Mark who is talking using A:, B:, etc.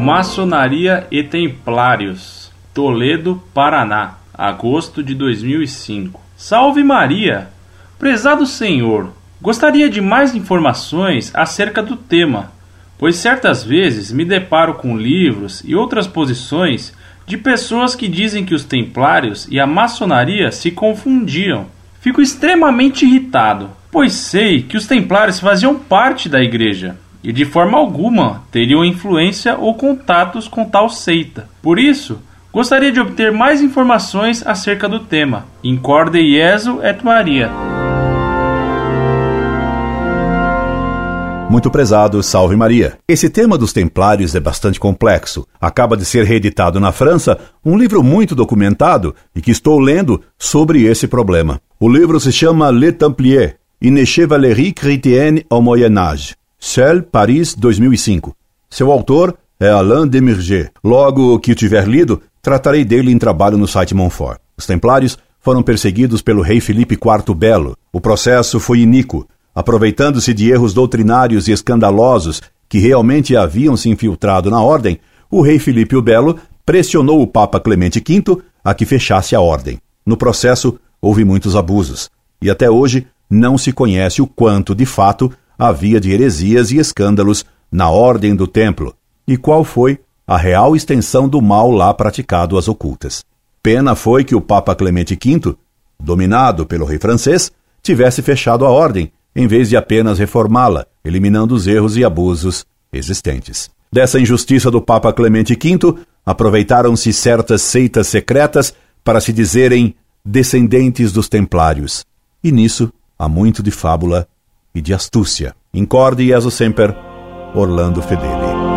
A: Maçonaria e Templários, Toledo, Paraná, agosto de 2005. Salve Maria! Prezado Senhor, gostaria de mais informações acerca do tema, pois certas vezes me deparo com livros e outras posições de pessoas que dizem que os templários e a maçonaria se confundiam. Fico extremamente irritado, pois sei que os templários faziam parte da igreja e de forma alguma teriam influência ou contatos com tal seita. Por isso, gostaria de obter mais informações acerca do tema. Incorde Jesu et Maria.
B: Muito prezado, salve Maria. Esse tema dos templários é bastante complexo. Acaba de ser reeditado na França um livro muito documentado e que estou lendo sobre esse problema. O livro se chama Les Templiers, une chevalerie chrétienne au Moyen Âge. Seul, Paris, 2005. Seu autor é Alain Demirger. Logo que tiver lido, tratarei dele em trabalho no site Montfort. Os templários foram perseguidos pelo rei Felipe IV Belo. O processo foi iníquo. Aproveitando-se de erros doutrinários e escandalosos que realmente haviam se infiltrado na ordem, o rei Filipe o Belo pressionou o Papa Clemente V a que fechasse a ordem. No processo, houve muitos abusos, e até hoje não se conhece o quanto, de fato, havia de heresias e escândalos na ordem do templo, e qual foi a real extensão do mal lá praticado às ocultas. Pena foi que o Papa Clemente V, dominado pelo rei francês, tivesse fechado a ordem em vez de apenas reformá-la, eliminando os erros e abusos existentes. Dessa injustiça do Papa Clemente V, aproveitaram-se certas seitas secretas para se dizerem descendentes dos templários. E nisso há muito de fábula e de astúcia. Incorde Jesus Semper, Orlando Fedeli.